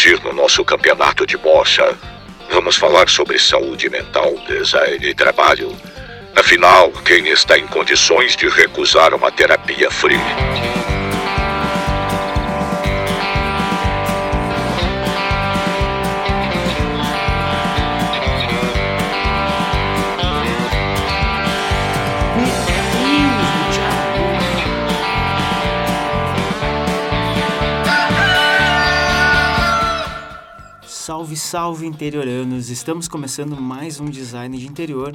agir no nosso campeonato de bocha. Vamos falar sobre saúde mental, design e trabalho. Afinal, quem está em condições de recusar uma terapia free? Salve, salve interioranos! Estamos começando mais um Design de Interior,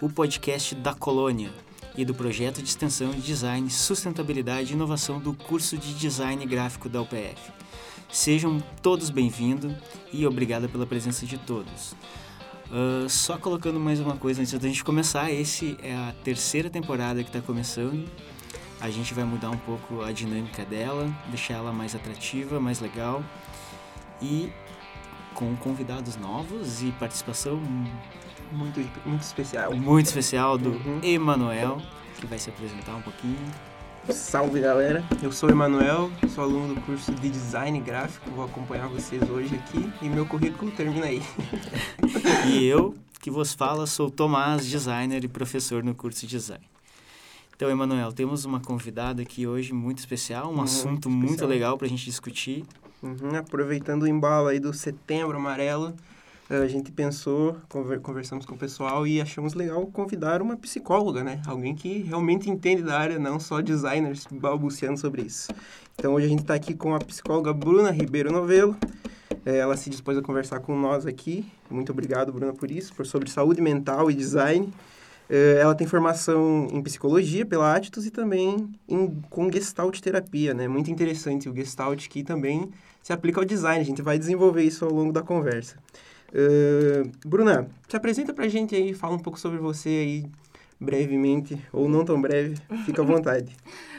o podcast da Colônia e do projeto de extensão de Design, Sustentabilidade e Inovação do curso de Design Gráfico da UPF. Sejam todos bem-vindos e obrigada pela presença de todos. Uh, só colocando mais uma coisa antes da gente começar, esse é a terceira temporada que está começando. A gente vai mudar um pouco a dinâmica dela, deixar ela mais atrativa, mais legal. E com convidados novos e participação muito, muito especial. Muito especial do uhum. Emanuel, que vai se apresentar um pouquinho. Salve galera, eu sou o Emanuel, sou aluno do curso de Design Gráfico, vou acompanhar vocês hoje aqui e meu currículo termina aí. e eu, que vos fala, sou Tomás, designer e professor no curso de Design. Então, Emanuel, temos uma convidada aqui hoje muito especial, um assunto especial. muito legal para a gente discutir. Uhum, aproveitando o embalo aí do setembro amarelo, eh, a gente pensou, conversamos com o pessoal e achamos legal convidar uma psicóloga, né? Alguém que realmente entende da área, não só designers balbuciando sobre isso. Então hoje a gente está aqui com a psicóloga Bruna Ribeiro Novelo. Eh, ela se dispôs a conversar com nós aqui. Muito obrigado, Bruna, por isso, por sobre saúde mental e design. Eh, ela tem formação em psicologia pela Atitudes e também em, com Gestalt terapia, né? Muito interessante o Gestalt que também se aplica ao design. A gente vai desenvolver isso ao longo da conversa. Uh, Bruna, se apresenta pra gente aí, fala um pouco sobre você aí, brevemente, ou não tão breve, fica à vontade.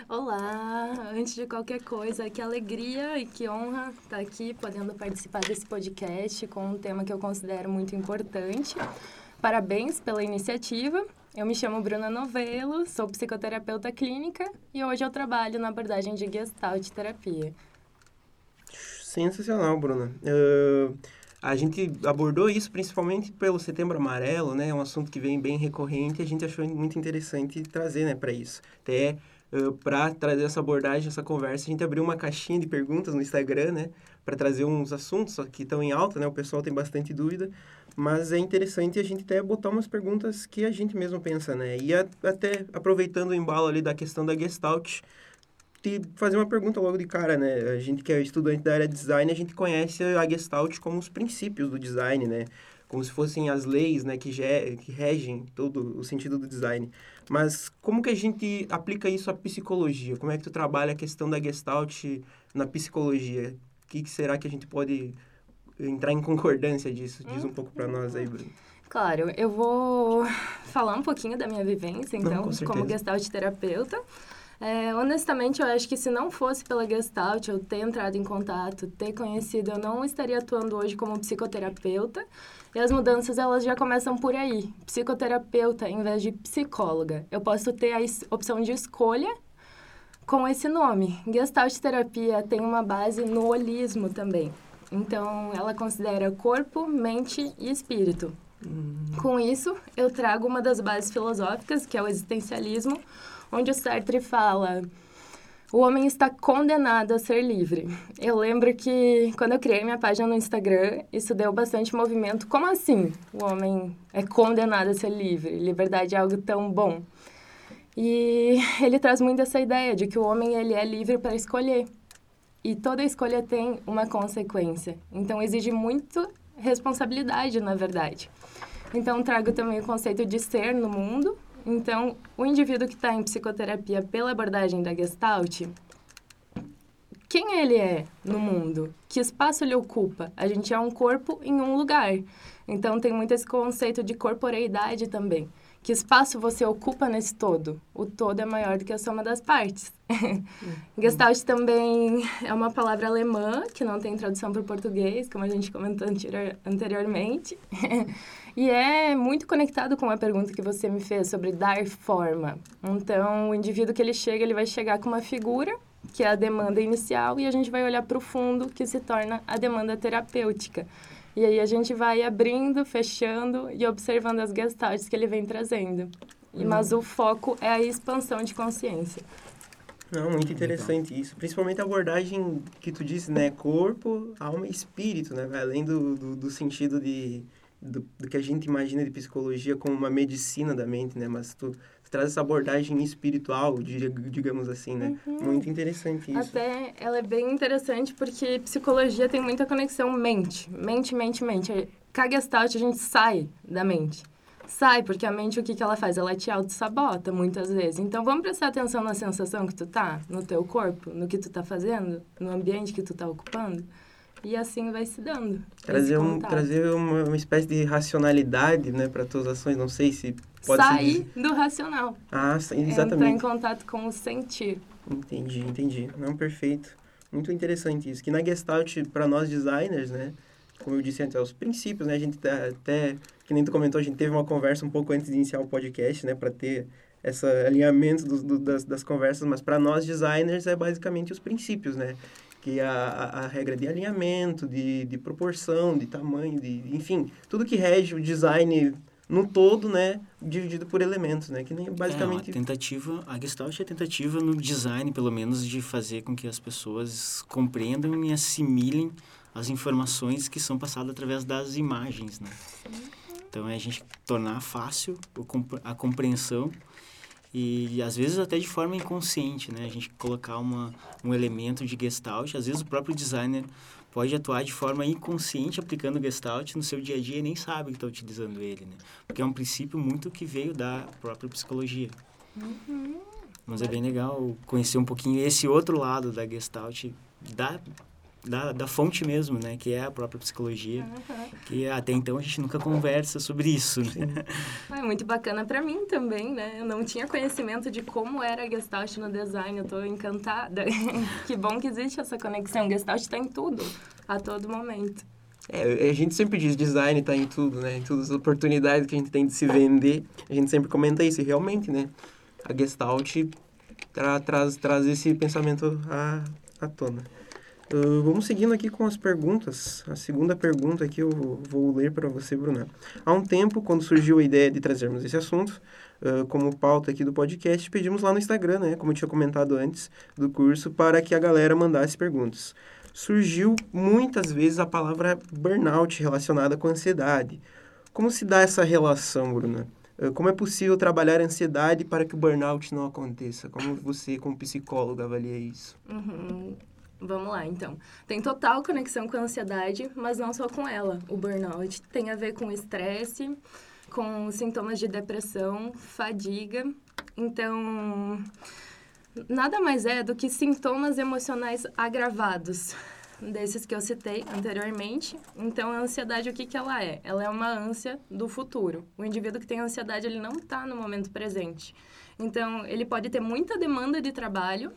Olá, antes de qualquer coisa, que alegria e que honra estar aqui podendo participar desse podcast com um tema que eu considero muito importante. Parabéns pela iniciativa. Eu me chamo Bruna Novelo, sou psicoterapeuta clínica e hoje eu trabalho na abordagem de Gestalt terapia. Sensacional, Bruna. Uh, a gente abordou isso principalmente pelo Setembro Amarelo, né? É um assunto que vem bem recorrente e a gente achou muito interessante trazer, né, para isso. Até uh, para trazer essa abordagem, essa conversa, a gente abriu uma caixinha de perguntas no Instagram, né, para trazer uns assuntos que estão em alta, né? O pessoal tem bastante dúvida, mas é interessante a gente até botar umas perguntas que a gente mesmo pensa, né? E a, até aproveitando o embalo ali da questão da Gestalt, te fazer uma pergunta logo de cara, né? A gente que é estudante da área de design, a gente conhece a Gestalt como os princípios do design, né? Como se fossem as leis, né, que, que regem todo o sentido do design. Mas como que a gente aplica isso à psicologia? Como é que tu trabalha a questão da Gestalt na psicologia? O que, que será que a gente pode entrar em concordância disso? Diz um pouco para nós aí, Bruno. Claro, eu vou falar um pouquinho da minha vivência, então, Não, com como Gestalt terapeuta. É, honestamente, eu acho que se não fosse pela Gestalt, eu ter entrado em contato, ter conhecido, eu não estaria atuando hoje como psicoterapeuta. E as mudanças, elas já começam por aí. Psicoterapeuta em vez de psicóloga. Eu posso ter a opção de escolha com esse nome. Gestalt terapia tem uma base no holismo também. Então, ela considera corpo, mente e espírito. Com isso, eu trago uma das bases filosóficas, que é o existencialismo, onde o Sartre fala o homem está condenado a ser livre. Eu lembro que quando eu criei minha página no Instagram, isso deu bastante movimento. Como assim? O homem é condenado a ser livre? Liberdade é algo tão bom. E ele traz muito essa ideia de que o homem ele é livre para escolher. E toda escolha tem uma consequência. Então exige muito responsabilidade, na verdade. Então trago também o conceito de ser no mundo, então, o indivíduo que está em psicoterapia pela abordagem da Gestalt, quem ele é no mundo? Que espaço ele ocupa? A gente é um corpo em um lugar. Então, tem muito esse conceito de corporeidade também. Que espaço você ocupa nesse todo? O todo é maior do que a soma das partes. Uhum. Gestalt também é uma palavra alemã, que não tem tradução para o português, como a gente comentou anteriormente. E é muito conectado com a pergunta que você me fez sobre dar forma. Então, o indivíduo que ele chega, ele vai chegar com uma figura que é a demanda inicial, e a gente vai olhar para o fundo, que se torna a demanda terapêutica. E aí a gente vai abrindo, fechando e observando as gestaltes que ele vem trazendo. E, hum. Mas o foco é a expansão de consciência. Não, muito interessante isso. Principalmente a abordagem que tu disse, né? Corpo, alma e espírito, né? Além do, do, do sentido de... Do, do, que a gente imagina de psicologia como uma medicina da mente, né? Mas tu traz essa abordagem espiritual, digamos assim, né? Uhum. Muito interessante isso. Até ela é bem interessante porque psicologia tem muita conexão mente. Mente, mente, mente. Com Gestalt a gente sai da mente sai, porque a mente o que, que ela faz? Ela te auto-sabota muitas vezes. Então, vamos prestar atenção na sensação que tu tá, no teu corpo, no que tu tá fazendo, no ambiente que tu tá ocupando. E assim vai se dando. Trazer, um, trazer uma, uma espécie de racionalidade, né, para tuas ações. Não sei se pode Sair do racional. Ah, exatamente. Entrar em contato com o sentir. Entendi, entendi. Não, perfeito. Muito interessante isso. Que na Gestalt, para nós designers, né, como eu disse antes, é os princípios, né? A gente tá até que nem tu comentou, a gente teve uma conversa um pouco antes de iniciar o podcast, né, para ter esse alinhamento do, do, das, das conversas, mas para nós designers é basicamente os princípios, né? Que é a, a, a regra de alinhamento, de, de proporção, de tamanho, de enfim, tudo que rege o design no todo, né, dividido por elementos, né, que nem basicamente... É, a tentativa, a Gestalt é a tentativa no design, pelo menos, de fazer com que as pessoas compreendam e assimilem as informações que são passadas através das imagens, né. Então é a gente tornar fácil a compreensão e às vezes até de forma inconsciente, né? A gente colocar uma, um elemento de Gestalt, às vezes o próprio designer pode atuar de forma inconsciente aplicando Gestalt no seu dia a dia e nem sabe que está utilizando ele, né? Porque é um princípio muito que veio da própria psicologia. Uhum. Mas é bem legal conhecer um pouquinho esse outro lado da Gestalt, da da, da fonte mesmo, né? Que é a própria psicologia. Uhum. Que até então a gente nunca conversa sobre isso, né? É muito bacana para mim também, né? Eu não tinha conhecimento de como era a Gestalt no design. Eu tô encantada. que bom que existe essa conexão. Gestalt está em tudo, a todo momento. É, a gente sempre diz design está em tudo, né? Em todas as oportunidades que a gente tem de se vender, a gente sempre comenta isso. E realmente, né? A Gestalt tra traz, traz esse pensamento à, à tona. Uh, vamos seguindo aqui com as perguntas. A segunda pergunta aqui eu vou ler para você, Bruna. Há um tempo, quando surgiu a ideia de trazermos esse assunto, uh, como pauta aqui do podcast, pedimos lá no Instagram, né, como eu tinha comentado antes do curso, para que a galera mandasse perguntas. Surgiu muitas vezes a palavra burnout relacionada com ansiedade. Como se dá essa relação, Bruna? Uh, como é possível trabalhar a ansiedade para que o burnout não aconteça? Como você, como psicóloga, avalia isso? Uhum. Vamos lá, então. Tem total conexão com a ansiedade, mas não só com ela. O burnout tem a ver com estresse, com sintomas de depressão, fadiga. Então, nada mais é do que sintomas emocionais agravados, desses que eu citei anteriormente. Então, a ansiedade, o que, que ela é? Ela é uma ânsia do futuro. O indivíduo que tem ansiedade, ele não está no momento presente. Então, ele pode ter muita demanda de trabalho,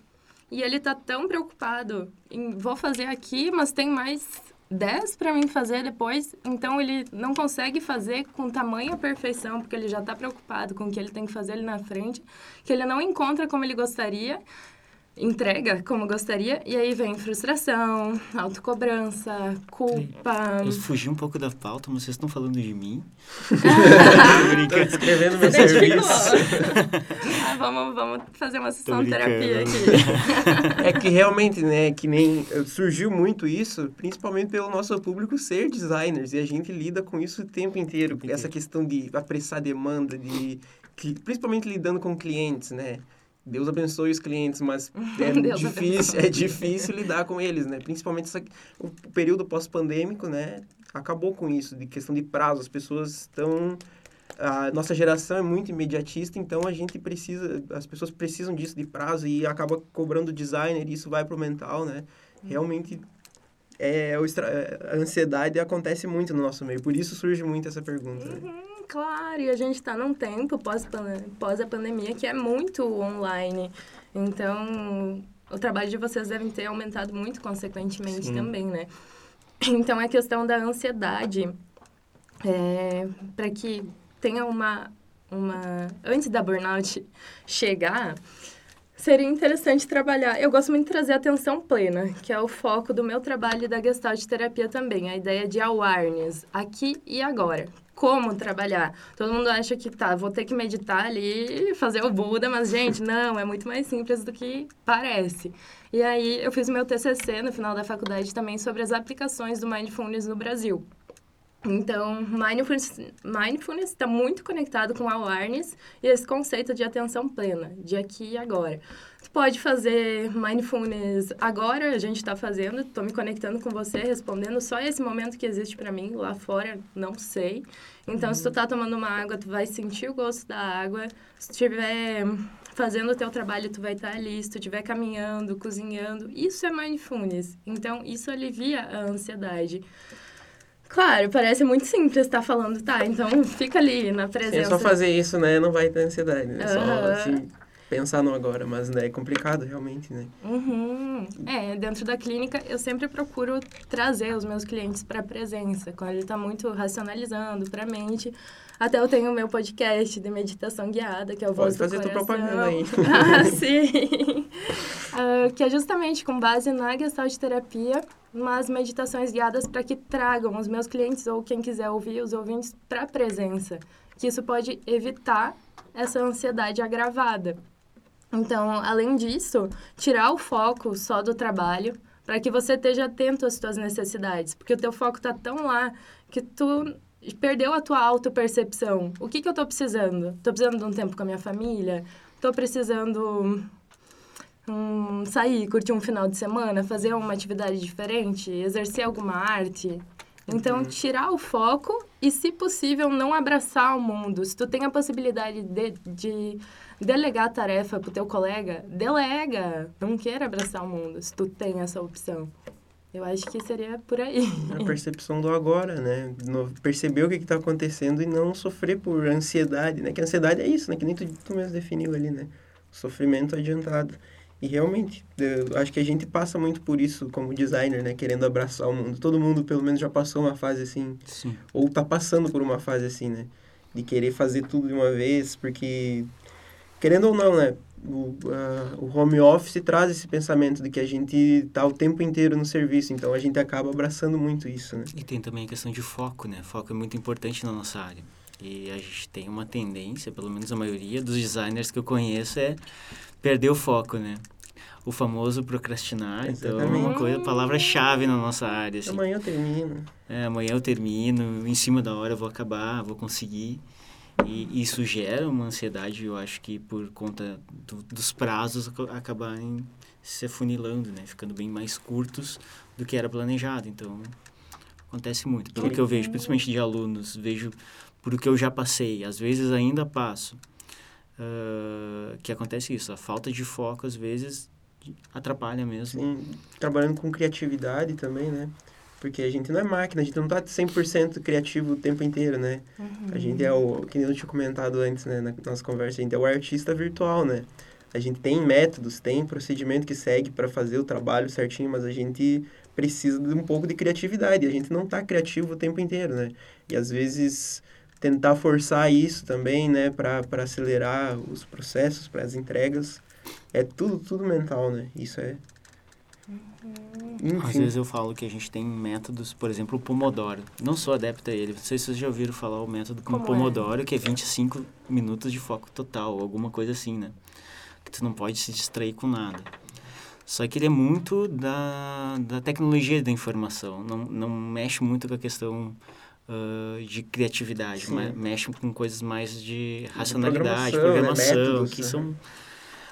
e ele tá tão preocupado em vou fazer aqui, mas tem mais 10 para mim fazer depois. Então ele não consegue fazer com tamanha perfeição, porque ele já está preocupado com o que ele tem que fazer ali na frente, que ele não encontra como ele gostaria entrega como gostaria, e aí vem frustração, autocobrança, culpa. Eu fugi um pouco da pauta, mas vocês estão falando de mim. Estou escrevendo meu serviço. ah, vamos, vamos fazer uma sessão de terapia aqui. é que realmente, né, que nem surgiu muito isso, principalmente pelo nosso público ser designers, e a gente lida com isso o tempo inteiro, essa questão de apressar demanda, de principalmente lidando com clientes, né? Deus abençoe os clientes, mas é difícil, é difícil lidar com eles, né? Principalmente essa, o período pós-pandêmico, né? Acabou com isso, de questão de prazo. As pessoas estão... A nossa geração é muito imediatista, então a gente precisa... As pessoas precisam disso, de prazo, e acaba cobrando designer, e isso vai pro mental, né? Realmente, é, a ansiedade acontece muito no nosso meio. Por isso surge muito essa pergunta, né? Claro, e a gente está num tempo pós, pós a pandemia que é muito online. Então, o trabalho de vocês deve ter aumentado muito consequentemente Sim. também, né? Então, a questão da ansiedade, é, para que tenha uma, uma... Antes da burnout chegar, seria interessante trabalhar. Eu gosto muito de trazer atenção plena, que é o foco do meu trabalho e da Gestalt terapia também, a ideia de awareness, aqui e agora. Como trabalhar? Todo mundo acha que tá, vou ter que meditar ali fazer o Buda, mas gente, não, é muito mais simples do que parece. E aí eu fiz meu TCC no final da faculdade também sobre as aplicações do mindfulness no Brasil. Então, mindfulness está muito conectado com awareness e esse conceito de atenção plena, de aqui e agora. Tu pode fazer mindfulness agora, a gente está fazendo, estou me conectando com você, respondendo só esse momento que existe para mim, lá fora, não sei. Então, uhum. se tu tá tomando uma água, tu vai sentir o gosto da água. Se estiver fazendo o teu trabalho, tu vai estar tá ali. Se tu estiver caminhando, cozinhando, isso é mindfulness. Então, isso alivia a ansiedade. Claro, parece muito simples estar tá falando, tá, então fica ali na presença. Sim, é só fazer isso, né? Não vai ter ansiedade, né? Uhum. Só, assim, pensar no agora, mas né, é complicado realmente, né? Uhum. É, dentro da clínica eu sempre procuro trazer os meus clientes para a presença, quando ele está muito racionalizando para a mente. Até eu tenho o meu podcast de meditação guiada, que é o Voz Pode do fazer tua propaganda aí. ah, sim! uh, que é justamente com base na Gestalt terapia, umas meditações guiadas para que tragam os meus clientes ou quem quiser ouvir, os ouvintes, para a presença. Que isso pode evitar essa ansiedade agravada. Então, além disso, tirar o foco só do trabalho para que você esteja atento às suas necessidades, porque o teu foco está tão lá que tu perdeu a tua autopercepção. O que, que eu estou precisando? Estou precisando de um tempo com a minha família? Estou precisando um, sair, curtir um final de semana, fazer uma atividade diferente, exercer alguma arte? Então, uhum. tirar o foco e, se possível, não abraçar o mundo. Se tu tem a possibilidade de, de delegar a tarefa pro teu colega, delega. Não queira abraçar o mundo, se tu tem essa opção. Eu acho que seria por aí. A percepção do agora, né? perceber o que está acontecendo e não sofrer por ansiedade, né? Que a ansiedade é isso, né? Que nem tu, tu mesmo definiu ali, né? Sofrimento adiantado. E realmente, eu acho que a gente passa muito por isso como designer, né? Querendo abraçar o mundo. Todo mundo, pelo menos, já passou uma fase assim. Sim. Ou tá passando por uma fase assim, né? De querer fazer tudo de uma vez, porque... Querendo ou não, né? O, uh, o home office traz esse pensamento de que a gente está o tempo inteiro no serviço, então a gente acaba abraçando muito isso, né? E tem também a questão de foco, né? Foco é muito importante na nossa área. E a gente tem uma tendência, pelo menos a maioria dos designers que eu conheço, é perder o foco, né? O famoso procrastinar. Exatamente. Então, é uma coisa, palavra-chave na nossa área. Assim. Amanhã eu termino. É, amanhã eu termino, em cima da hora eu vou acabar, vou conseguir. E isso gera uma ansiedade, eu acho que por conta do, dos prazos acabarem se afunilando, né? Ficando bem mais curtos do que era planejado. Então, acontece muito. Pelo que eu vejo, principalmente de alunos, vejo por que eu já passei, às vezes ainda passo, uh, que acontece isso. A falta de foco, às vezes, atrapalha mesmo. Sim, trabalhando com criatividade também, né? Porque a gente não é máquina, a gente não tá 100% criativo o tempo inteiro, né? Uhum. A gente é o, que eu tinha comentado antes, né, na nossa conversa, a gente é o artista virtual, né? A gente tem métodos, tem procedimento que segue para fazer o trabalho certinho, mas a gente precisa de um pouco de criatividade. A gente não tá criativo o tempo inteiro, né? E às vezes tentar forçar isso também, né, para acelerar os processos, para as entregas, é tudo tudo mental, né? Isso é Uhum. Às vezes eu falo que a gente tem métodos, por exemplo, o Pomodoro. Não sou adepto a ele. Não sei se vocês já ouviram falar o método como, como é? Pomodoro, é? que é 25 minutos de foco total, alguma coisa assim, né? Que tu não pode se distrair com nada. Só que ele é muito da, da tecnologia da informação. Não, não mexe muito com a questão uh, de criatividade. Mexe com coisas mais de racionalidade, programação, programação né? Métodos, que né? são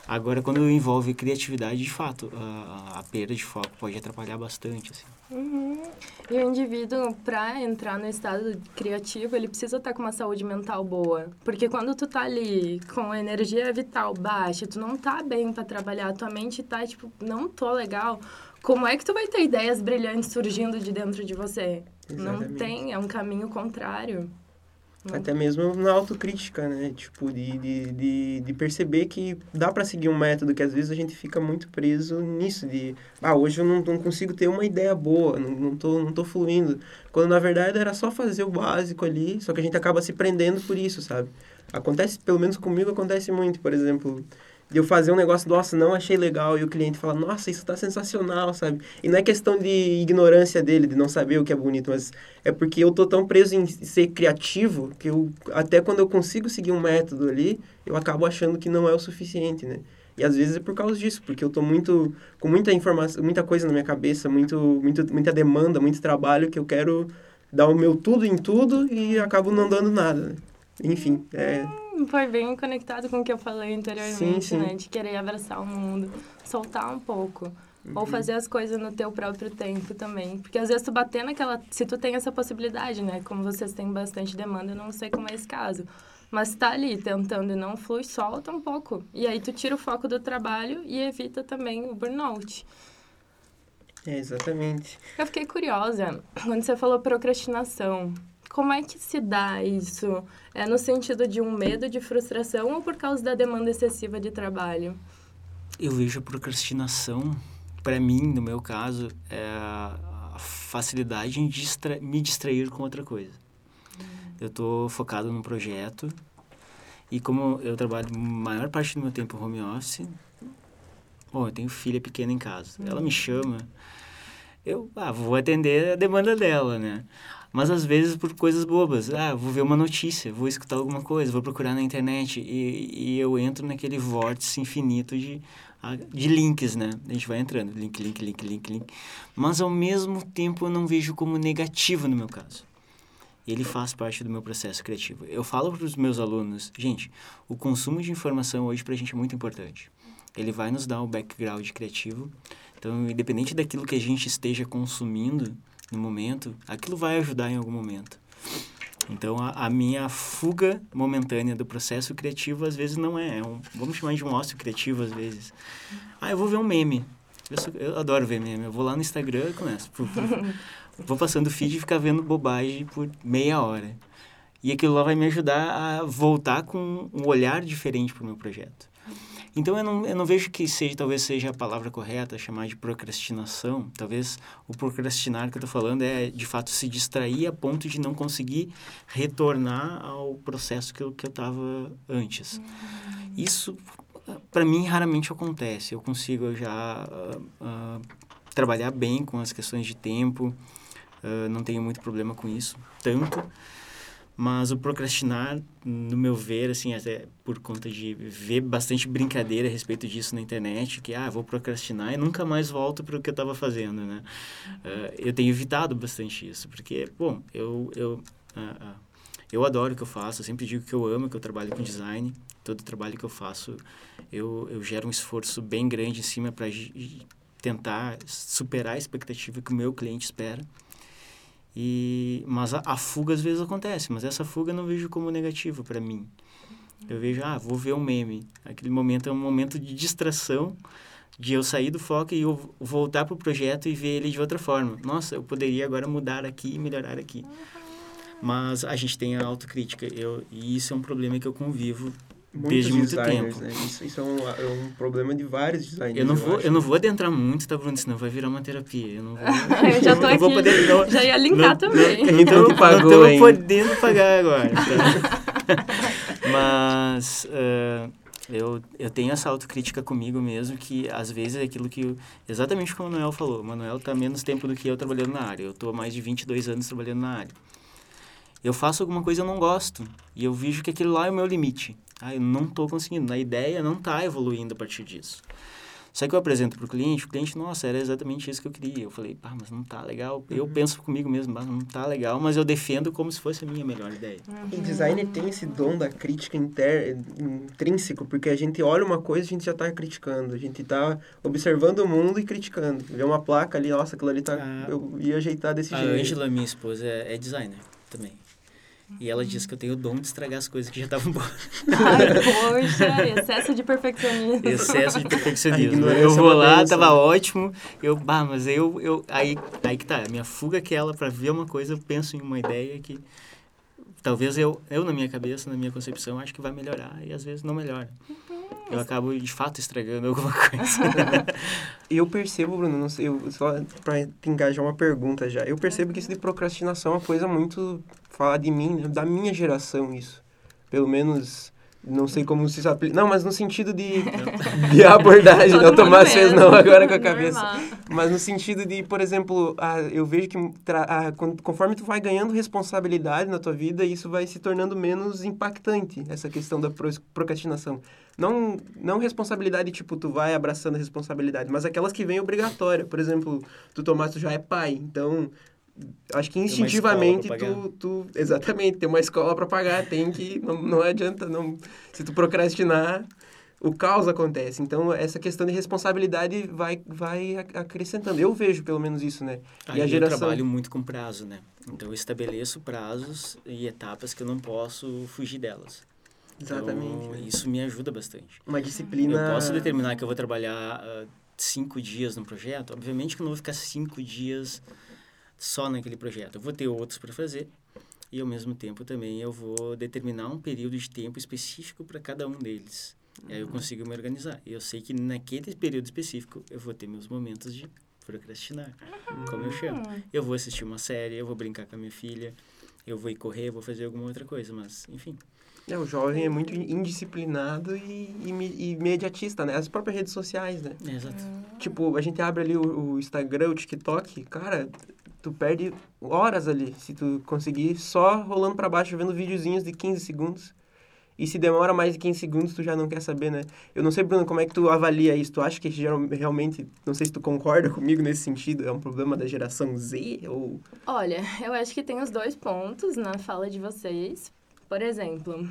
Agora, quando envolve criatividade, de fato, a, a perda de foco pode atrapalhar bastante. Assim. Uhum. E o indivíduo, para entrar no estado criativo, ele precisa estar tá com uma saúde mental boa. Porque quando tu tá ali com a energia vital baixa, tu não tá bem para trabalhar, tua mente tá tipo, não tô legal, como é que tu vai ter ideias brilhantes surgindo de dentro de você? Exatamente. Não tem, é um caminho contrário. Até mesmo na autocrítica, né? Tipo, de, de, de, de perceber que dá para seguir um método que às vezes a gente fica muito preso nisso, de ah, hoje eu não, não consigo ter uma ideia boa, não, não, tô, não tô fluindo. Quando na verdade era só fazer o básico ali, só que a gente acaba se prendendo por isso, sabe? Acontece, pelo menos comigo acontece muito, por exemplo, de eu fazer um negócio, nossa, não achei legal, e o cliente fala, nossa, isso tá sensacional, sabe? E não é questão de ignorância dele, de não saber o que é bonito, mas é porque eu tô tão preso em ser criativo que eu, até quando eu consigo seguir um método ali, eu acabo achando que não é o suficiente, né? E às vezes é por causa disso, porque eu tô muito com muita informação, muita coisa na minha cabeça, muito, muito muita demanda, muito trabalho que eu quero dar o meu tudo em tudo e acabo não dando nada. Né? Enfim, é foi bem conectado com o que eu falei anteriormente, sim, sim. né? De querer abraçar o mundo, soltar um pouco. Uhum. Ou fazer as coisas no teu próprio tempo também. Porque às vezes tu bater naquela... Se tu tem essa possibilidade, né? Como vocês têm bastante demanda, eu não sei como é esse caso. Mas tá ali tentando e não flui, solta um pouco. E aí tu tira o foco do trabalho e evita também o burnout. É, exatamente. Eu fiquei curiosa quando você falou procrastinação. Como é que se dá isso? É no sentido de um medo de frustração ou por causa da demanda excessiva de trabalho? Eu vejo a procrastinação, para mim, no meu caso, é a facilidade em distra me distrair com outra coisa. Hum. Eu estou focado num projeto e como eu trabalho a maior parte do meu tempo home office, bom, eu tenho filha pequena em casa. Hum. Ela me chama, eu ah, vou atender a demanda dela, né? Mas às vezes por coisas bobas. Ah, vou ver uma notícia, vou escutar alguma coisa, vou procurar na internet e, e eu entro naquele vórtice infinito de, ah, de links, né? A gente vai entrando, link, link, link, link, link. Mas ao mesmo tempo eu não vejo como negativo no meu caso. Ele faz parte do meu processo criativo. Eu falo para os meus alunos, gente, o consumo de informação hoje para a gente é muito importante. Ele vai nos dar o background criativo. Então, independente daquilo que a gente esteja consumindo, no momento, aquilo vai ajudar em algum momento. Então, a, a, minha fuga momentânea do processo criativo, às vezes, não é. é um, vamos chamar de um ócio criativo, às vezes. Ah, eu vou ver um meme. Eu, sou, eu adoro ver meme. Eu vou lá no Instagram e começo. vou passando o feed e ficar vendo bobagem por meia hora. E aquilo lá vai me ajudar a voltar com um olhar diferente para o meu projeto. Então eu não, eu não vejo que seja, talvez seja a palavra correta chamar de procrastinação. Talvez o procrastinar que eu estou falando é de fato se distrair a ponto de não conseguir retornar ao processo que eu que eu estava antes. Uhum. Isso para mim raramente acontece. Eu consigo já uh, uh, trabalhar bem com as questões de tempo. Uh, não tenho muito problema com isso, tanto mas o procrastinar, no meu ver, assim, até por conta de ver bastante brincadeira a respeito disso na internet, que, ah, vou procrastinar e nunca mais volto para o que eu estava fazendo, né? Uh, eu tenho evitado bastante isso, porque, bom, eu, eu, uh, uh, eu adoro o que eu faço, eu sempre digo que eu amo, que eu trabalho com design, todo trabalho que eu faço, eu, eu gero um esforço bem grande em cima para tentar superar a expectativa que o meu cliente espera. E, mas a, a, fuga às vezes acontece, mas essa fuga eu não vejo como negativa para mim. Eu vejo, ah, vou ver um meme. Aquele momento é um momento de distração, de eu sair do foco e eu voltar para o projeto e ver ele de outra forma. Nossa, eu poderia agora mudar aqui e melhorar aqui. Mas a gente tem a autocrítica, eu, e isso é um problema que eu convivo desde muito tempo. Né? Isso, isso é, um, é, um, problema de vários designers. Eu não vou, eu, eu não vou adentrar muito, tá, Bruno? Senão vai virar uma terapia. Eu não vou. eu já tô aqui. Poder, não, já ia linkar não, também. Não, então não pagou, não tô podendo pagar agora. Tá? Mas uh, eu, eu tenho essa autocrítica comigo mesmo, que às vezes é aquilo que... exatamente como o Manuel falou. O Manuel tá menos tempo do que eu trabalhando na área. Eu tô há mais de 22 anos trabalhando na área. Eu faço alguma coisa e eu não gosto. E eu vejo que aquilo lá é o meu limite. Ah, eu não estou conseguindo. A ideia não está evoluindo a partir disso. Só que eu apresento para o cliente, o cliente, nossa, era exatamente isso que eu queria. Eu falei, pá, mas não tá legal. Uhum. Eu penso comigo mesmo, mas não tá legal, mas eu defendo como se fosse a minha melhor ideia. Uhum. O designer tem esse dom da crítica inter... intrínseco, porque a gente olha uma coisa a gente já está criticando. A gente está observando o mundo e criticando. Vê uma placa ali, nossa, aquilo ali tá. Ah, eu ia ajeitar desse a jeito. A Angela, minha esposa, é, é designer também. E ela diz que eu tenho o dom de estragar as coisas que já estavam boas. Ai, poxa, excesso de perfeccionismo. Excesso de perfeccionismo. Eu vou lá, tava ótimo. Eu, bah, mas eu, eu aí, aí que tá. Minha fuga é aquela para ver uma coisa, eu penso em uma ideia que talvez eu, eu na minha cabeça, na minha concepção, acho que vai melhorar e às vezes não melhora. Eu acabo de fato estragando alguma coisa. eu percebo, Bruno, não sei, eu, só para engajar uma pergunta já. Eu percebo que isso de procrastinação é uma coisa muito falar de mim, né? da minha geração isso. Pelo menos não sei como se aplica. Não, mas no sentido de, de abordagem. não, Tomás fez não agora com a cabeça. Mas no sentido de, por exemplo, ah, eu vejo que ah, conforme tu vai ganhando responsabilidade na tua vida, isso vai se tornando menos impactante, essa questão da procrastinação. Não, não responsabilidade, tipo, tu vai abraçando a responsabilidade, mas aquelas que vêm obrigatória. Por exemplo, tu Tomás, tu já é pai, então acho que instintivamente tu, tu exatamente tem uma escola para pagar tem que não, não adianta não se tu procrastinar o caos acontece. Então essa questão de responsabilidade vai vai acrescentando. Eu vejo pelo menos isso né? Aí e a geração eu trabalho muito com prazo né? Então eu estabeleço prazos e etapas que eu não posso fugir delas. Exatamente então, isso me ajuda bastante. Uma disciplina eu posso determinar que eu vou trabalhar uh, cinco dias no projeto? Obviamente que eu não vou ficar cinco dias só naquele projeto. Eu vou ter outros para fazer e, ao mesmo tempo, também eu vou determinar um período de tempo específico para cada um deles. Uhum. E aí eu uhum. consigo me organizar. E eu sei que naquele período específico eu vou ter meus momentos de procrastinar, uhum. como eu chamo. Eu vou assistir uma série, eu vou brincar com a minha filha, eu vou ir correr, eu vou fazer alguma outra coisa, mas, enfim. É, o jovem é muito indisciplinado e, e, e imediatista, né? As próprias redes sociais, né? É, exato. Tipo, a gente abre ali o, o Instagram, o TikTok, cara, tu perde horas ali se tu conseguir só rolando para baixo vendo videozinhos de 15 segundos. E se demora mais de 15 segundos, tu já não quer saber, né? Eu não sei, Bruno, como é que tu avalia isso? Tu acha que realmente, não sei se tu concorda comigo nesse sentido, é um problema da geração Z ou... Olha, eu acho que tem os dois pontos na fala de vocês. Por exemplo,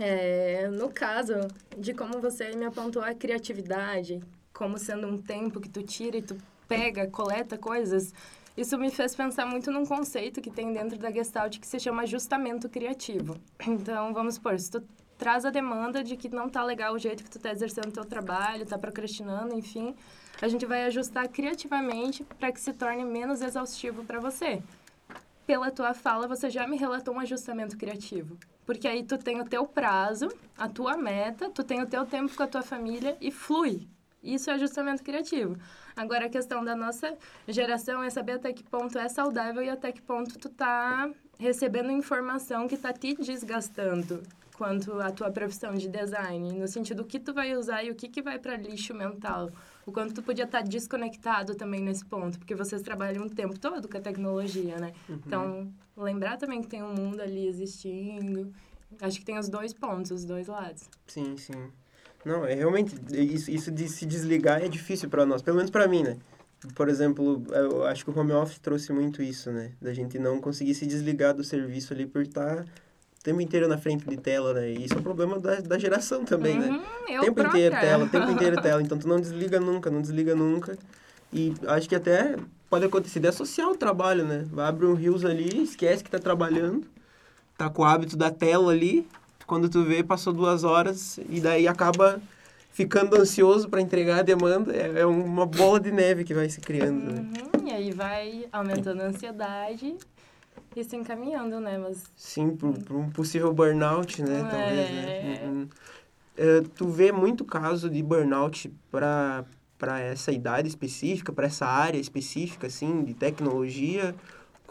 é, no caso de como você me apontou a criatividade, como sendo um tempo que tu tira e tu pega, coleta coisas isso me fez pensar muito num conceito que tem dentro da Gestalt que se chama ajustamento criativo. Então, vamos supor, se tu traz a demanda de que não tá legal o jeito que tu tá exercendo o teu trabalho, tá procrastinando, enfim, a gente vai ajustar criativamente para que se torne menos exaustivo para você. Pela tua fala, você já me relatou um ajustamento criativo. Porque aí tu tem o teu prazo, a tua meta, tu tem o teu tempo com a tua família e flui. Isso é ajustamento criativo. Agora, a questão da nossa geração é saber até que ponto é saudável e até que ponto tu tá recebendo informação que tá te desgastando quanto à tua profissão de design, no sentido do que tu vai usar e o que, que vai para lixo mental. O quanto tu podia estar tá desconectado também nesse ponto, porque vocês trabalham o tempo todo com a tecnologia, né? Uhum. Então, lembrar também que tem um mundo ali existindo. Acho que tem os dois pontos, os dois lados. Sim, sim. Não, é realmente, isso, isso de se desligar é difícil para nós, pelo menos para mim, né? Por exemplo, eu acho que o home office trouxe muito isso, né? Da gente não conseguir se desligar do serviço ali por estar tá o tempo inteiro na frente de tela, né? E isso é um problema da, da geração também, né? uhum, né? Tempo própria. inteiro tela, tempo inteiro tela. Então tu não desliga nunca, não desliga nunca. E acho que até pode acontecer de associar o trabalho, né? Vai abrir um Rios ali, esquece que tá trabalhando, tá com o hábito da tela ali, quando tu vê, passou duas horas e daí acaba ficando ansioso para entregar a demanda. É, é, uma bola de neve que vai se criando. Né? Uhum, e aí vai aumentando a ansiedade e se encaminhando, né? Mas... Sim, para um possível burnout, né? É... Talvez, né? Uhum. Uh, tu vê muito caso de burnout para para essa idade específica, para essa área específica, assim, de tecnologia,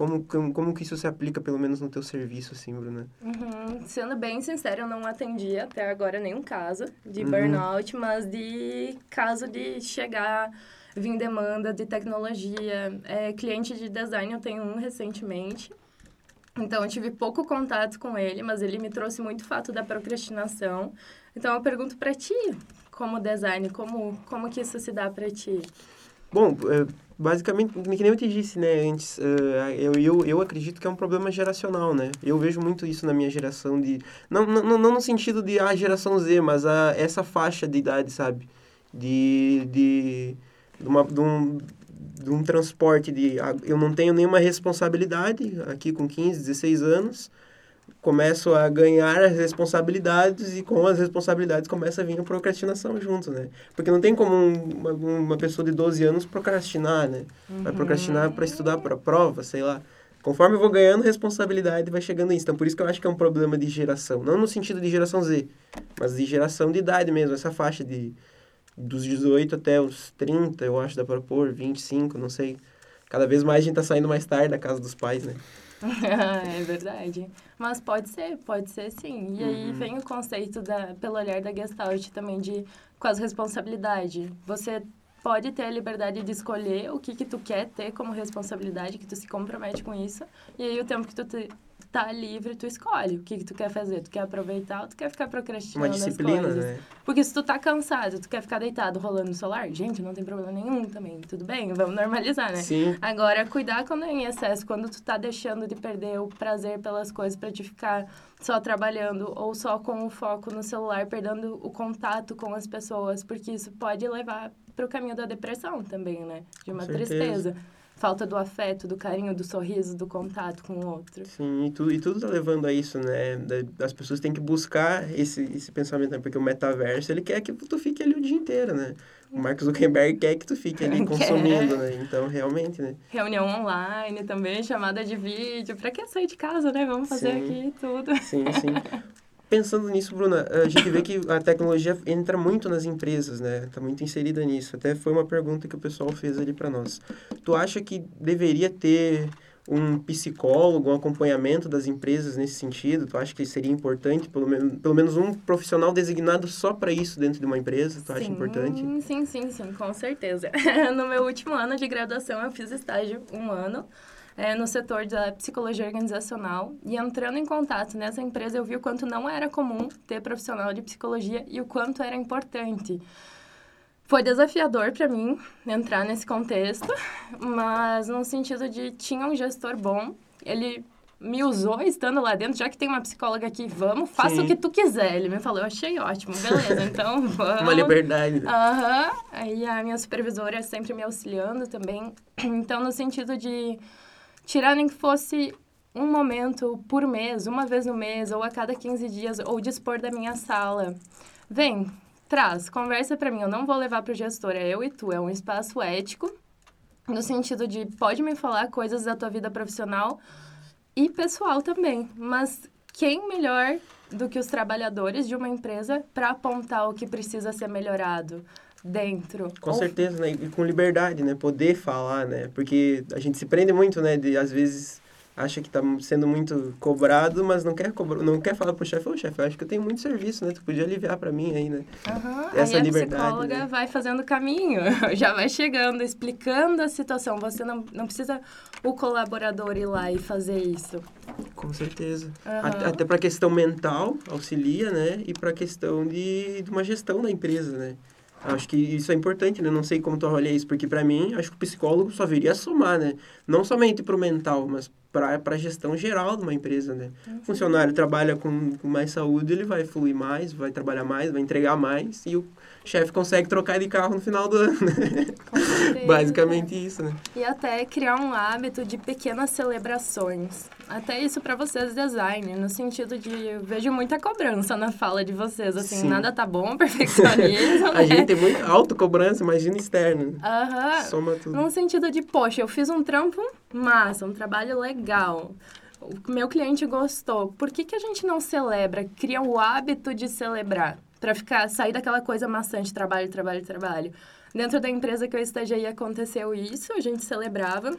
como, como, como que isso se aplica, pelo menos no teu serviço, assim, Bruna? Uhum. Sendo bem sincera, eu não atendi até agora nenhum caso de uhum. burnout, mas de caso de chegar, vir demanda de tecnologia. É, cliente de design eu tenho um recentemente. Então, eu tive pouco contato com ele, mas ele me trouxe muito fato da procrastinação. Então, eu pergunto para ti, como design, como, como que isso se dá para ti? Bom, é, basicamente, que nem eu te disse, né, antes, uh, eu, eu, eu acredito que é um problema geracional, né? Eu vejo muito isso na minha geração de... Não, não, não no sentido de a ah, geração Z, mas a, essa faixa de idade, sabe? De, de, de, uma, de, um, de um transporte de... Eu não tenho nenhuma responsabilidade aqui com 15, 16 anos começo a ganhar as responsabilidades e com as responsabilidades começa a vir a procrastinação junto, né? Porque não tem como uma, uma pessoa de 12 anos procrastinar, né? Vai procrastinar para estudar para prova, sei lá. Conforme eu vou ganhando responsabilidade, vai chegando isso. Então, por isso que eu acho que é um problema de geração. Não no sentido de geração Z, mas de geração de idade mesmo. Essa faixa de dos 18 até os 30, eu acho, dá para pôr, 25, não sei. Cada vez mais a gente tá saindo mais tarde da casa dos pais, né? é verdade. Mas pode ser, pode ser sim. E aí uhum. vem o conceito da, pelo olhar da Gestalt também de com as responsabilidades. Você pode ter a liberdade de escolher o que que tu quer ter como responsabilidade, que tu se compromete com isso. E aí o tempo que tu te, tá livre, tu escolhe o que, que tu quer fazer. Tu quer aproveitar ou tu quer ficar procrastinando Uma disciplina, as coisas. Né? Porque se tu tá cansado, tu quer ficar deitado rolando no celular, gente, não tem problema nenhum também. Tudo bem, vamos normalizar, né? Sim. Agora, cuidar quando é em excesso, quando tu tá deixando de perder o prazer pelas coisas para te ficar só trabalhando ou só com o foco no celular, perdendo o contato com as pessoas, porque isso pode levar pro caminho da depressão também, né? De uma tristeza falta do afeto, do carinho, do sorriso, do contato com o outro. Sim, e tudo, e tudo tá levando a isso, né? As pessoas têm que buscar esse, esse pensamento, né? Porque o metaverso, ele quer que tu fique ali o dia inteiro, né? O Mark Zuckerberg quer que tu fique ali consumindo, né? Então, realmente, né? Reunião online também, chamada de vídeo. Pra que sair de casa, né? Vamos fazer sim. aqui tudo. Sim, sim. Pensando nisso, Bruna, a gente vê que a tecnologia entra muito nas empresas, né? Está muito inserida nisso. Até foi uma pergunta que o pessoal fez ali para nós. Tu acha que deveria ter um psicólogo, um acompanhamento das empresas nesse sentido? Tu acha que seria importante, pelo, menos, pelo menos um profissional designado só para isso dentro de uma empresa? Tu sim, acha importante? Sim, sim, sim, com certeza. no meu último ano de graduação, eu fiz estágio um ano é, no setor da psicologia organizacional e entrando em contato nessa empresa eu vi o quanto não era comum ter profissional de psicologia e o quanto era importante. Foi desafiador para mim entrar nesse contexto, mas no sentido de tinha um gestor bom, ele me usou estando lá dentro, já que tem uma psicóloga aqui, vamos, faça Sim. o que tu quiser. Ele me falou, eu achei ótimo, beleza, então vamos. Uma liberdade. Aham. Uhum. Aí a minha supervisora sempre me auxiliando também. Então, no sentido de tirar nem que fosse um momento por mês, uma vez no mês, ou a cada 15 dias, ou dispor da minha sala. Vem, traz, conversa para mim. Eu não vou levar para o gestor, é eu e tu. É um espaço ético, no sentido de pode me falar coisas da tua vida profissional e pessoal também. Mas quem melhor do que os trabalhadores de uma empresa para apontar o que precisa ser melhorado? Dentro. Com Ou... certeza, né? E com liberdade, né? Poder falar, né? Porque a gente se prende muito, né? De, às vezes, acha que está sendo muito cobrado, mas não quer cobrar, não quer falar pro chefe, ô chefe, eu acho que eu tenho muito serviço, né? Tu podia aliviar para mim aí, né? Uhum. Essa aí liberdade. A psicóloga né? vai fazendo caminho, já vai chegando, explicando a situação. Você não, não precisa o colaborador ir lá e fazer isso. Com certeza. Uhum. Até para questão mental, auxilia, né? E para questão de, de uma gestão da empresa, né? Acho que isso é importante, né? Não sei como tu olha isso, porque para mim, acho que o psicólogo só viria a somar, né? Não somente para o mental, mas para a gestão geral de uma empresa, né? Uhum. O funcionário trabalha com, com mais saúde, ele vai fluir mais, vai trabalhar mais, vai entregar mais, e o chefe consegue trocar de carro no final do ano, né? Basicamente isso, né? E até criar um hábito de pequenas celebrações. Até isso para vocês, design, no sentido de eu vejo muita cobrança na fala de vocês, assim, Sim. nada tá bom, perfeccionismo. a né? gente tem muita autocobrança, imagina externa. Aham. Uhum. Soma tudo. No sentido de, poxa, eu fiz um trampo massa, um trabalho legal o meu cliente gostou. Por que, que a gente não celebra, cria o hábito de celebrar? Para ficar sair daquela coisa maçante, trabalho, trabalho, trabalho. Dentro da empresa que eu estagiei aconteceu isso, a gente celebrava.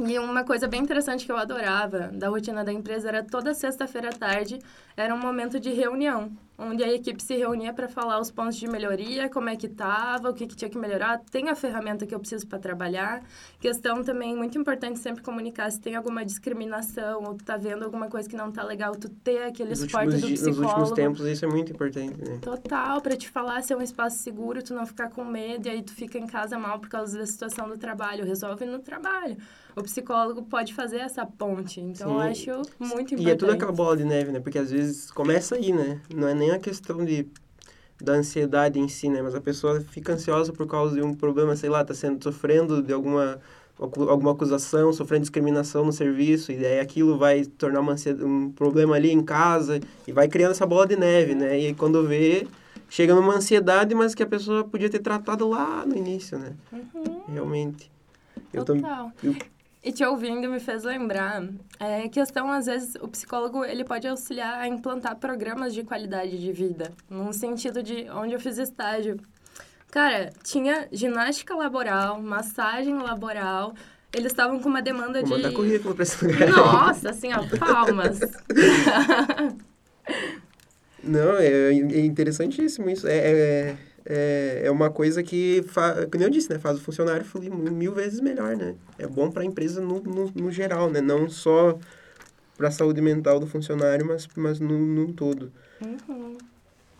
E uma coisa bem interessante que eu adorava da rotina da empresa era toda sexta-feira à tarde era um momento de reunião onde a equipe se reunia para falar os pontos de melhoria, como é que estava, o que, que tinha que melhorar, tem a ferramenta que eu preciso para trabalhar. Questão também muito importante sempre comunicar se tem alguma discriminação ou tu tá vendo alguma coisa que não tá legal, tu ter aquele nos suporte do psicólogo. Nos últimos tempos isso é muito importante, né? Total, para te falar se é um espaço seguro, tu não ficar com medo e aí tu fica em casa mal por causa da situação do trabalho, resolve no trabalho. O psicólogo pode fazer essa ponte, então Sim. eu acho muito importante. E é tudo aquela bola de neve, né? Porque às vezes começa aí, né? Não é nem a questão de da ansiedade em si, né? Mas a pessoa fica ansiosa por causa de um problema, sei lá, tá sendo sofrendo de alguma alguma acusação, sofrendo discriminação no serviço, e aí aquilo vai tornar uma um problema ali em casa e vai criando essa bola de neve, né? E quando vê, chega numa ansiedade, mas que a pessoa podia ter tratado lá no início, né? Uhum. Realmente. Eu Total. Eu, e te ouvindo me fez lembrar, é questão, às vezes, o psicólogo, ele pode auxiliar a implantar programas de qualidade de vida, num sentido de onde eu fiz estágio. Cara, tinha ginástica laboral, massagem laboral, eles estavam com uma demanda Vou de. mandar currículo para esse lugar. Nossa, assim, ó, palmas. Não, é, é interessantíssimo isso. É, é, é, é uma coisa que, fa, como eu disse, né, faz o funcionário fluir mil vezes melhor, né? É bom para a empresa no, no, no, geral, né? Não só para a saúde mental do funcionário, mas, mas no, no todo. Uhum.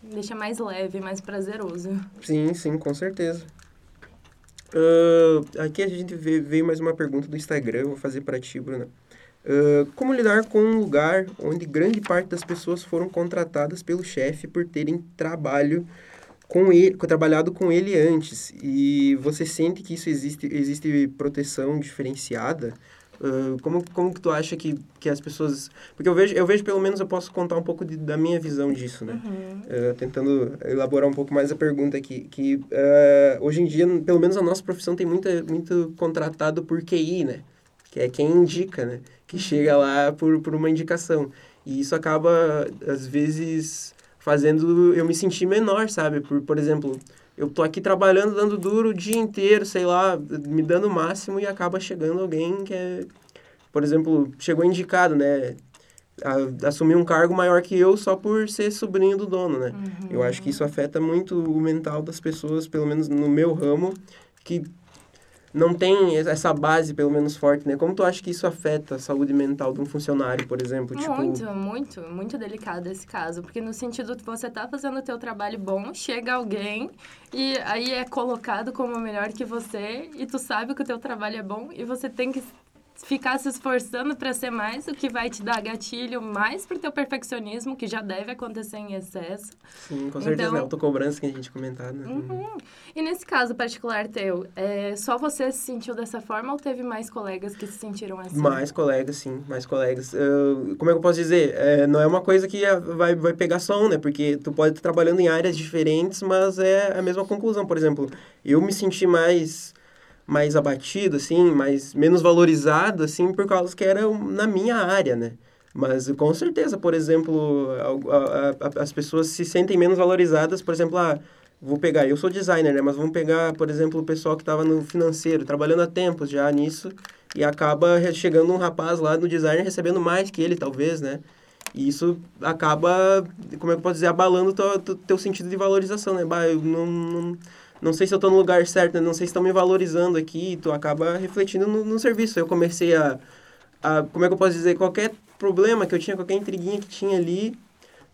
Deixa mais leve, mais prazeroso. Sim, sim, com certeza. Uh, aqui a gente veio mais uma pergunta do Instagram, vou fazer para ti, Bruna. Uh, como lidar com um lugar onde grande parte das pessoas foram contratadas pelo chefe por terem trabalho com ele, trabalhado com ele antes e você sente que isso existe existe proteção diferenciada? Uh, como, como que tu acha que, que as pessoas... Porque eu vejo, eu vejo, pelo menos, eu posso contar um pouco de, da minha visão disso, né? Uhum. Uh, tentando elaborar um pouco mais a pergunta aqui. Que uh, hoje em dia, pelo menos a nossa profissão tem muita, muito contratado por QI, né? Que é quem indica, né? Que uhum. chega lá por, por uma indicação. E isso acaba, às vezes, fazendo eu me sentir menor, sabe? Por, por exemplo eu tô aqui trabalhando, dando duro o dia inteiro, sei lá, me dando o máximo e acaba chegando alguém que é, por exemplo, chegou indicado, né? A, assumir um cargo maior que eu só por ser sobrinho do dono, né? Uhum. Eu acho que isso afeta muito o mental das pessoas, pelo menos no meu ramo, que não tem essa base, pelo menos, forte, né? Como tu acha que isso afeta a saúde mental de um funcionário, por exemplo? Muito, tipo... muito, muito delicado esse caso. Porque no sentido de você tá fazendo o teu trabalho bom, chega alguém e aí é colocado como melhor que você e tu sabe que o teu trabalho é bom e você tem que ficar se esforçando para ser mais, o que vai te dar gatilho mais pro teu perfeccionismo, que já deve acontecer em excesso. Sim, com certeza, então, né? Autocobrança que a gente comentado, né? Uhum. E nesse caso particular teu, é, só você se sentiu dessa forma ou teve mais colegas que se sentiram assim? Mais colegas, sim, mais colegas. Uh, como é que eu posso dizer? É, não é uma coisa que vai, vai pegar só um, né? Porque tu pode estar trabalhando em áreas diferentes, mas é a mesma conclusão. Por exemplo, eu me senti mais mais abatido, assim, mais menos valorizado, assim, por causa que era na minha área, né? Mas com certeza, por exemplo, a, a, a, as pessoas se sentem menos valorizadas, por exemplo, ah, vou pegar, eu sou designer, né? Mas vamos pegar, por exemplo, o pessoal que estava no financeiro, trabalhando há tempos já nisso, e acaba chegando um rapaz lá no designer recebendo mais que ele, talvez, né? E isso acaba, como é que eu posso dizer, abalando o teu, sentido de valorização, né? Bah, eu não, não não sei se eu estou no lugar certo, né? não sei se estão me valorizando aqui, tu acaba refletindo no, no, serviço. Eu comecei a, a, como é que eu posso dizer, qualquer problema que eu tinha, qualquer intriguinha que tinha ali,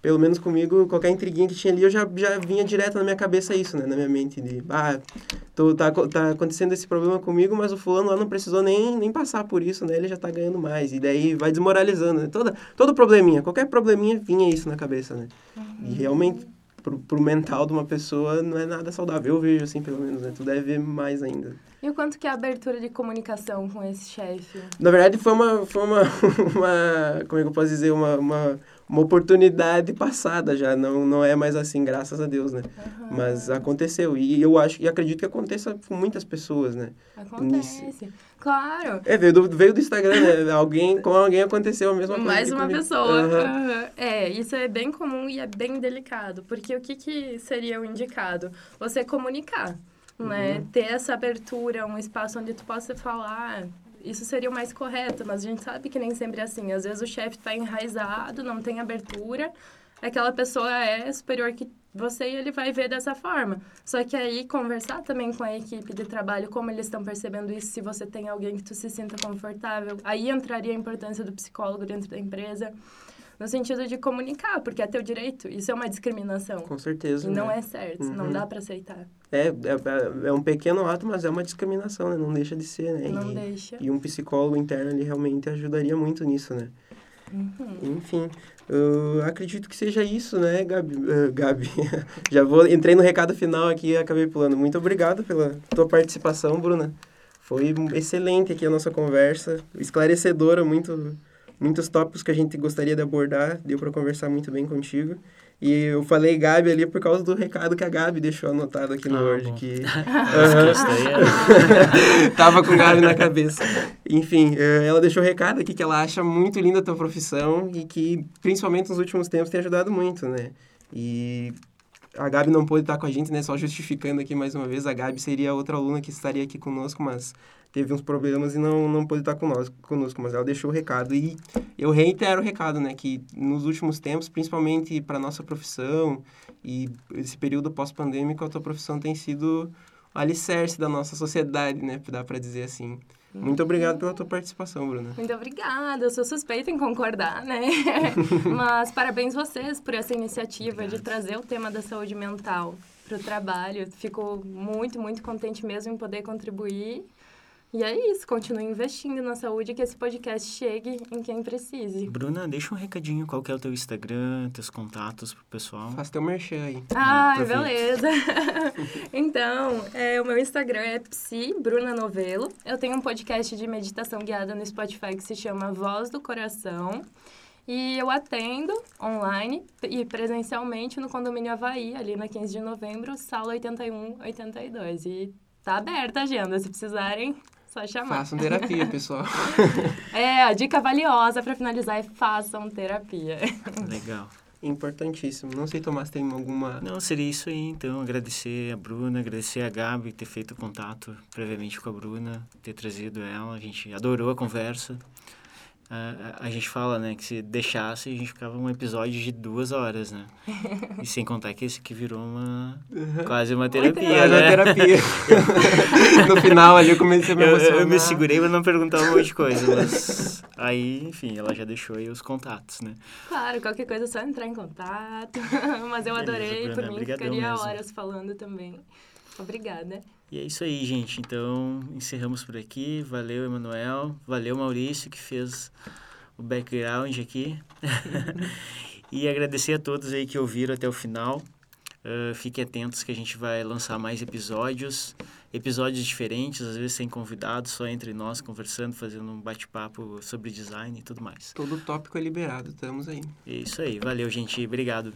pelo menos comigo, qualquer intriguinha que tinha ali, eu já, já vinha direto na minha cabeça isso, né? Na minha mente de, ah, tô, tá, tá acontecendo esse problema comigo, mas o fulano lá não precisou nem, nem passar por isso, né? Ele já tá ganhando mais. E daí vai desmoralizando, né? Toda, todo probleminha, qualquer probleminha vinha isso na cabeça, né? E realmente pro, pro mental de uma pessoa não é nada saudável, eu vejo assim, pelo menos, né? Tu deve ver mais ainda. E o quanto que é a abertura de comunicação com esse chefe? Na verdade, foi uma, foi uma, uma como é que eu posso dizer, uma, uma, uma oportunidade passada já, não, não é mais assim, graças a Deus, né? Uhum. Mas aconteceu, e eu acho, e acredito que aconteça com muitas pessoas, né? Acontece. Claro. É, veio do, veio do Instagram, né? alguém, com alguém aconteceu a mesma coisa. Mais uma comigo. pessoa. Uhum. É, isso é bem comum e é bem delicado. Porque o que, que seria o indicado? Você comunicar, né? Uhum. Ter essa abertura, um espaço onde tu possa falar isso seria o mais correto, mas a gente sabe que nem sempre é assim. Às vezes o chefe está enraizado, não tem abertura, aquela pessoa é superior que você e ele vai ver dessa forma. Só que aí conversar também com a equipe de trabalho, como eles estão percebendo isso, se você tem alguém que tu se sinta confortável, aí entraria a importância do psicólogo dentro da empresa. No sentido de comunicar, porque é teu direito. Isso é uma discriminação. Com certeza. E né? não é certo, uhum. não dá para aceitar. É, é, é, um pequeno ato, mas é uma discriminação, né? Não deixa de ser, né? Não e, deixa. E um psicólogo interno, ele realmente ajudaria muito nisso, né? Uhum. Enfim, eu acredito que seja isso, né, Gabi? Uh, Gabi, já vou entrei no recado final aqui e acabei pulando. Muito obrigado pela tua participação, Bruna. Foi excelente aqui a nossa conversa, esclarecedora, muito, muitos tópicos que a gente gostaria de abordar. Deu para conversar muito bem contigo. E eu falei Gabi ali por causa do recado que a Gabi deixou anotado aqui no ah, Word. Bom. Que, tava com Gabi na cabeça. Enfim, eh, ela deixou recado aqui que ela acha muito linda a tua profissão e que, principalmente nos últimos tempos, tem ajudado muito, né? E a Gabi não pôde estar com a gente, né? Só justificando aqui mais uma vez, a Gabi seria outra aluna que estaria aqui conosco, mas teve uns problemas e não, não pôde estar conosco, conosco, mas ela deixou o recado. E eu reitero o recado, né, que nos últimos tempos, principalmente para nossa profissão e esse período pós-pandêmico, a tua profissão tem sido o alicerce da nossa sociedade, né, dá para dizer assim. Muito obrigado pela tua participação, Bruna. Muito obrigada. Eu sou suspeita em concordar, né? Mas parabéns vocês por essa iniciativa obrigado. de trazer o tema da saúde mental para o trabalho. Fico muito, muito contente mesmo em poder contribuir e é isso, continue investindo na saúde que esse podcast chegue em quem precise. Bruna, deixa um recadinho, qual que é o teu Instagram, teus contatos pro pessoal. Faz teu merchan aí. Ah, beleza. então, é, o meu Instagram é psi, Bruna Novelo. Eu tenho um podcast de meditação guiada no Spotify que se chama Voz do Coração. E eu atendo online e presencialmente no condomínio Havaí, ali na 15 de novembro, sala 8182. E tá aberta a agenda, se precisarem, só chamar. Façam terapia, pessoal. é, a dica valiosa para finalizar é façam terapia. Legal. Importantíssimo. Não sei, Tomás, tem alguma... Não, seria isso aí, então. Agradecer a Bruna, agradecer a Gabi ter feito contato previamente com a Bruna, ter trazido ela. A gente adorou a conversa a, a, gente fala, né, que se deixasse, a gente ficava um episódio de duas horas, né? E sem contar que esse aqui virou uma... quase uma terapia, né? Uma terapia. no final ali eu comecei a me emocionar. Eu, eu me segurei pra não perguntar um monte de coisa, mas... Aí, enfim, ela já deixou aí os contatos, né? Claro, qualquer coisa é só entrar em contato. mas eu adorei, Beleza, por mim ficaria mesmo. horas falando também. Obrigada. E é isso aí, gente. Então, encerramos por aqui. Valeu, Emanuel. Valeu, Maurício, que fez o background aqui. e agradecer a todos aí que ouviram até o final. Uh, fiquem atentos que a gente vai lançar mais episódios, episódios diferentes, às vezes sem convidados, só entre nós conversando, fazendo um bate-papo sobre design e tudo mais. Todo tópico é liberado, estamos aí. É isso aí, valeu gente, obrigado.